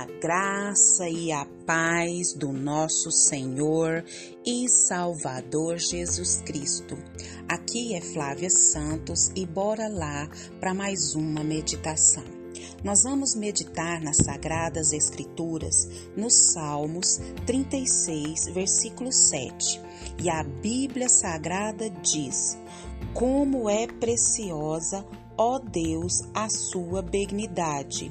A graça e a paz do nosso Senhor e Salvador Jesus Cristo. Aqui é Flávia Santos e bora lá para mais uma meditação. Nós vamos meditar nas Sagradas Escrituras, nos Salmos 36, versículo 7. E a Bíblia Sagrada diz: Como é preciosa, ó Deus, a sua benignidade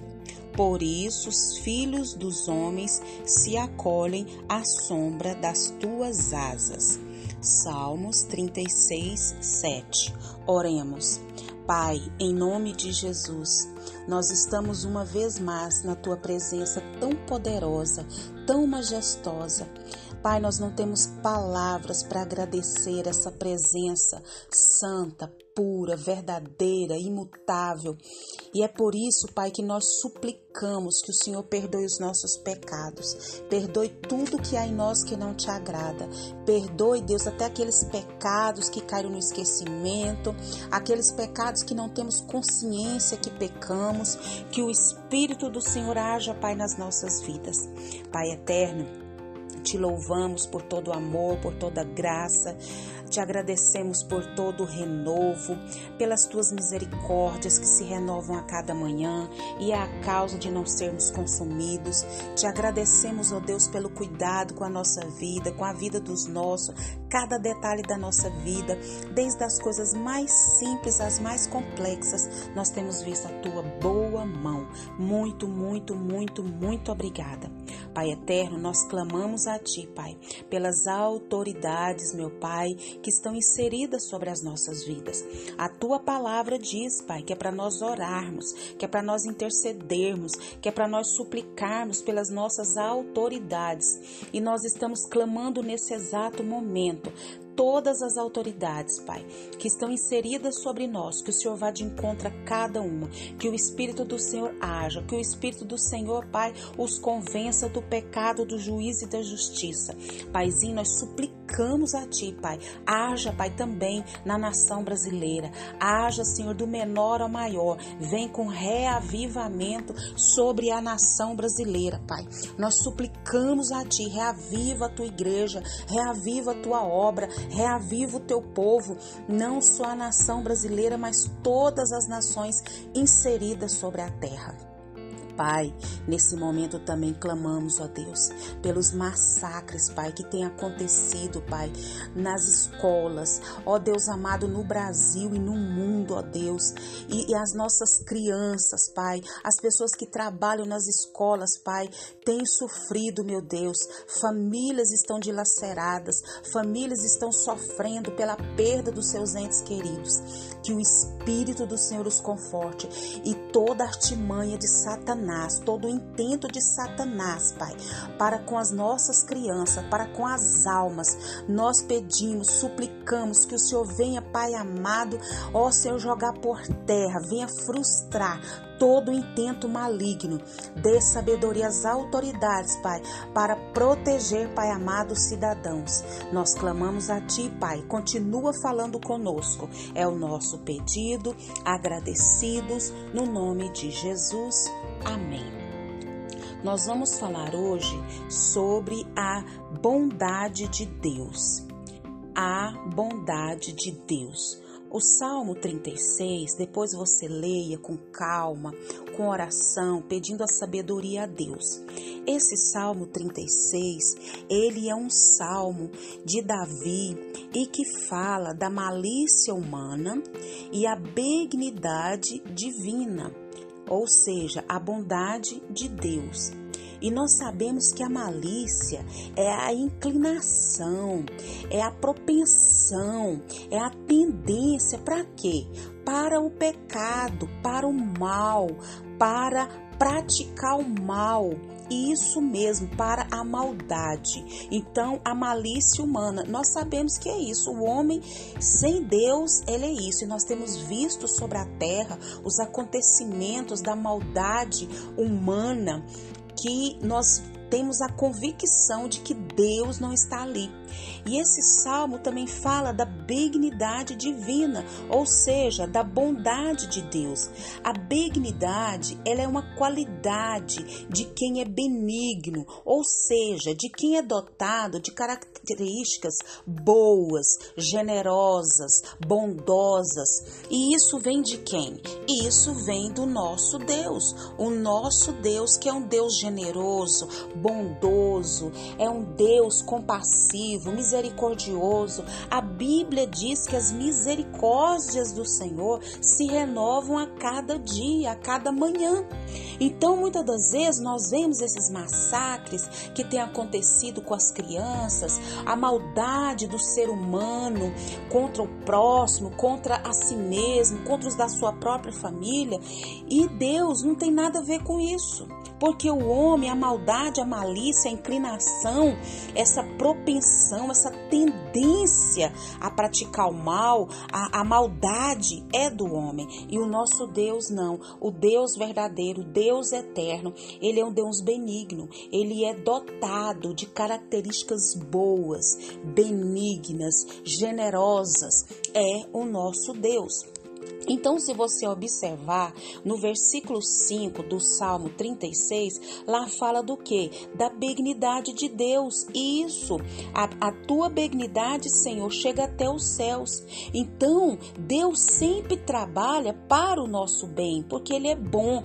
por isso os filhos dos homens se acolhem à sombra das tuas asas. Salmos 36, 7. Oremos. Pai, em nome de Jesus, nós estamos uma vez mais na tua presença tão poderosa, tão majestosa. Pai, nós não temos palavras para agradecer essa presença santa, pura, verdadeira, imutável. E é por isso, Pai, que nós suplicamos que o Senhor perdoe os nossos pecados, perdoe tudo que há em nós que não te agrada. Perdoe, Deus, até aqueles pecados que caíram no esquecimento, aqueles pecados que não temos consciência que pecamos, que o Espírito do Senhor haja, Pai, nas nossas vidas. Pai eterno, te louvamos por todo o amor, por toda a graça. Te agradecemos por todo renovo, pelas tuas misericórdias que se renovam a cada manhã e é a causa de não sermos consumidos. Te agradecemos, ó oh Deus, pelo cuidado com a nossa vida, com a vida dos nossos, cada detalhe da nossa vida, desde as coisas mais simples às mais complexas. Nós temos visto a tua boa mão. Muito, muito, muito, muito obrigada. Pai eterno, nós clamamos a ti, Pai, pelas autoridades, meu Pai, que estão inseridas sobre as nossas vidas. A tua palavra diz, Pai, que é para nós orarmos, que é para nós intercedermos, que é para nós suplicarmos pelas nossas autoridades. E nós estamos clamando nesse exato momento todas as autoridades, Pai, que estão inseridas sobre nós, que o Senhor vá de encontro a cada uma, que o Espírito do Senhor haja, que o Espírito do Senhor, Pai, os convença do pecado, do juízo e da justiça. Paizinho, nós suplicamos a Ti, Pai, haja, Pai, também na nação brasileira, haja, Senhor, do menor ao maior, vem com reavivamento sobre a nação brasileira, Pai. Nós suplicamos a Ti, reaviva a Tua igreja, reaviva a Tua obra, reaviva o teu povo, não só a nação brasileira, mas todas as nações inseridas sobre a terra. Pai, nesse momento também clamamos, ó Deus, pelos massacres, Pai, que tem acontecido, Pai, nas escolas, ó Deus amado, no Brasil e no mundo, ó Deus, e, e as nossas crianças, Pai, as pessoas que trabalham nas escolas, Pai, têm sofrido, meu Deus, famílias estão dilaceradas, famílias estão sofrendo pela perda dos seus entes queridos. Que o Espírito do Senhor os conforte e toda artimanha de Satanás, todo o intento de Satanás, Pai, para com as nossas crianças, para com as almas. Nós pedimos, suplicamos que o Senhor venha, Pai amado, ó Senhor, jogar por terra, venha frustrar todo intento maligno. Dê sabedoria às autoridades, Pai, para proteger, Pai amado, os cidadãos. Nós clamamos a Ti, Pai. Continua falando conosco. É o nosso pedido, agradecidos, no nome de Jesus. Amém. Nós vamos falar hoje sobre a bondade de Deus. A bondade de Deus. O Salmo 36, depois você leia com calma, com oração, pedindo a sabedoria a Deus. Esse Salmo 36, ele é um salmo de Davi e que fala da malícia humana e a benignidade divina ou seja, a bondade de Deus. E nós sabemos que a malícia é a inclinação, é a propensão, é a tendência para quê? Para o pecado, para o mal, para praticar o mal. Isso mesmo, para a maldade. Então, a malícia humana, nós sabemos que é isso. O homem sem Deus, ele é isso. E nós temos visto sobre a terra os acontecimentos da maldade humana que nós temos a convicção de que Deus não está ali. E esse salmo também fala da benignidade divina, ou seja, da bondade de Deus. A benignidade, ela é uma qualidade de quem é benigno, ou seja, de quem é dotado de características boas, generosas, bondosas. E isso vem de quem? Isso vem do nosso Deus, o nosso Deus que é um Deus generoso, bondoso, é um Deus compassivo, misericordioso. A Bíblia diz que as misericórdias do Senhor se renovam a cada dia, a cada manhã. Então, muitas das vezes, nós vemos esses massacres que têm acontecido com as crianças, a maldade do ser humano contra o próximo, contra a si mesmo, contra os da sua própria família, e Deus não tem nada a ver com isso. Porque o homem, a maldade, a malícia, a inclinação, essa propensão, essa tendência a praticar o mal, a, a maldade é do homem. E o nosso Deus não. O Deus verdadeiro, Deus eterno, ele é um Deus benigno. Ele é dotado de características boas, benignas, generosas. É o nosso Deus. Então, se você observar no versículo 5 do Salmo 36, lá fala do que? Da benignidade de Deus. Isso, a, a tua benignidade, Senhor, chega até os céus. Então, Deus sempre trabalha para o nosso bem, porque Ele é bom.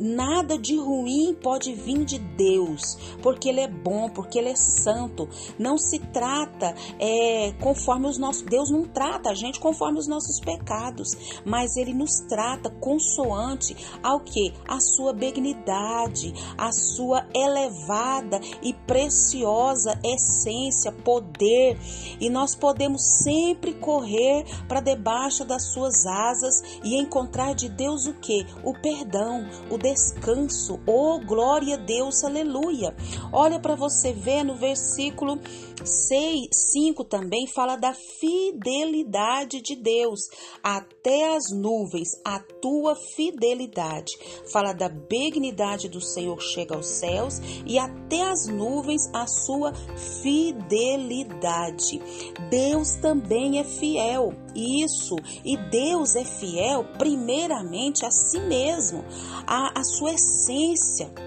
Nada de ruim pode vir de Deus, porque Ele é bom, porque Ele é santo. Não se trata é, conforme os nossos. Deus não trata a gente conforme os nossos pecados, mas ele nos trata consoante ao que? A sua benignidade, a sua elevada e preciosa essência, poder. E nós podemos sempre correr para debaixo das suas asas e encontrar de Deus o que? O perdão, o descanso. Oh, glória a Deus, aleluia. Olha para você ver no versículo 6, 5 também fala da fidelidade de Deus até as nuvens, a tua fidelidade. Fala da benignidade do Senhor chega aos céus e até as nuvens a sua fidelidade. Deus também é fiel. Isso, e Deus é fiel primeiramente a si mesmo, a, a sua essência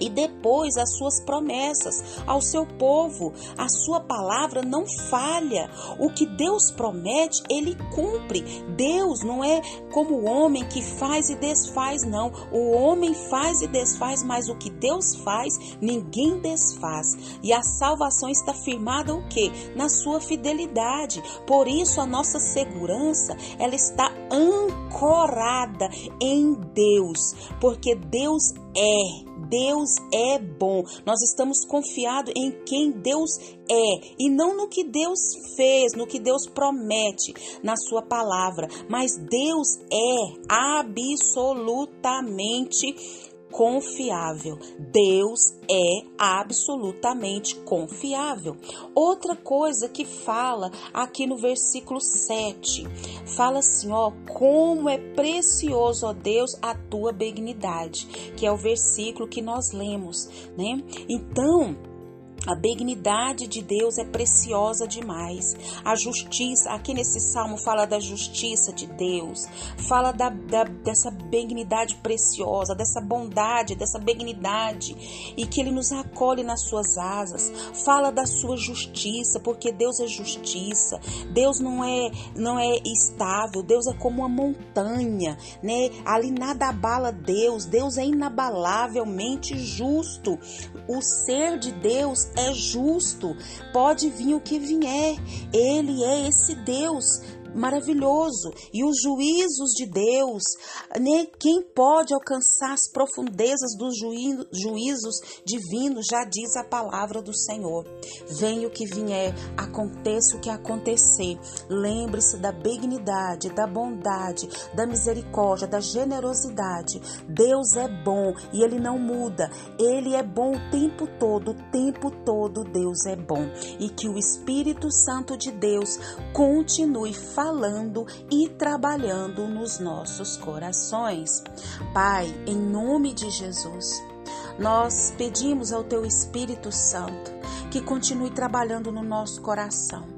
e depois as suas promessas ao seu povo. A sua palavra não falha. O que Deus promete, ele cumpre. Deus não é como o homem que faz e desfaz, não. O homem faz e desfaz, mas o que Deus faz, ninguém desfaz. E a salvação está firmada o quê? Na sua fidelidade. Por isso a nossa segurança, ela está ancorada em Deus, porque Deus é Deus é bom. Nós estamos confiados em quem Deus é e não no que Deus fez, no que Deus promete na sua palavra, mas Deus é absolutamente confiável. Deus é absolutamente confiável. Outra coisa que fala aqui no versículo 7, fala assim, ó, como é precioso, ó Deus, a tua benignidade, que é o versículo que nós lemos, né? Então, a benignidade de Deus é preciosa demais. A justiça, aqui nesse salmo fala da justiça de Deus, fala da, da, dessa benignidade preciosa, dessa bondade, dessa benignidade, e que Ele nos acolhe nas suas asas. Fala da sua justiça, porque Deus é justiça. Deus não é, não é estável, Deus é como uma montanha, né? Ali nada abala Deus, Deus é inabalavelmente justo. O ser de Deus é justo, pode vir o que vier, ele é esse Deus maravilhoso. E os juízos de Deus, né? quem pode alcançar as profundezas dos juízos divinos, já diz a palavra do Senhor. Venha o que vier, aconteça o que acontecer. Lembre-se da benignidade, da bondade, da misericórdia, da generosidade. Deus é bom e ele não muda. Ele é bom o tempo todo, o tempo todo Deus é bom. E que o Espírito Santo de Deus continue falando falando e trabalhando nos nossos corações. Pai, em nome de Jesus, nós pedimos ao Teu Espírito Santo que continue trabalhando no nosso coração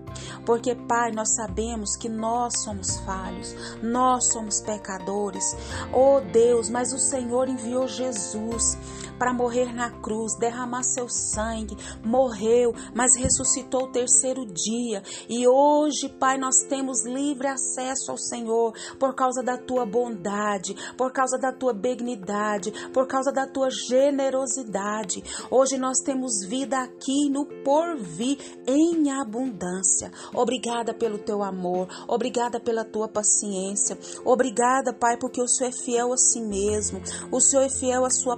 porque, Pai, nós sabemos que nós somos falhos, nós somos pecadores. Oh Deus, mas o Senhor enviou Jesus para morrer na cruz, derramar seu sangue, morreu, mas ressuscitou o terceiro dia. E hoje, Pai, nós temos livre acesso ao Senhor por causa da tua bondade, por causa da tua benignidade, por causa da tua generosidade. Hoje nós temos vida aqui no porvir em abundância. Obrigada pelo teu amor, obrigada pela tua paciência, obrigada, Pai, porque o Senhor é fiel a si mesmo, o Senhor é fiel à sua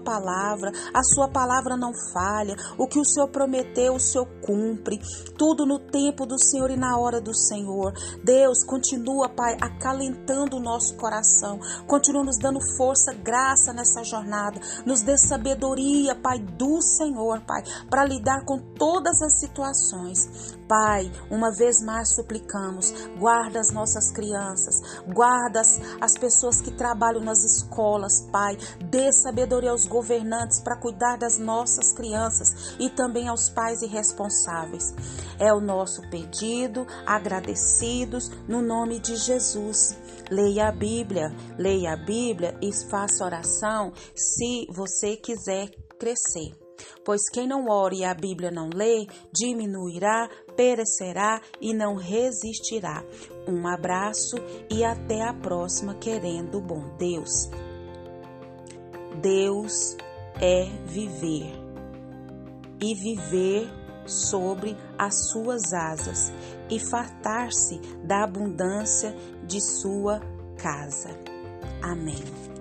palavra, a sua palavra não falha, o que o Senhor prometeu, o Senhor cumpre, tudo no tempo do Senhor e na hora do Senhor. Deus, continua, Pai, acalentando o nosso coração, continua nos dando força, graça nessa jornada, nos dê sabedoria, Pai, do Senhor, Pai, para lidar com todas as situações. Pai, uma vez mais suplicamos, guarda as nossas crianças, guarda as pessoas que trabalham nas escolas, Pai, dê sabedoria aos governantes para cuidar das nossas crianças e também aos pais irresponsáveis. É o nosso pedido, agradecidos no nome de Jesus. Leia a Bíblia, leia a Bíblia e faça oração se você quiser crescer. Pois quem não ore e a Bíblia não lê, diminuirá, perecerá e não resistirá. Um abraço e até a próxima, querendo bom Deus. Deus é viver e viver sobre as suas asas e fartar-se da abundância de sua casa. Amém.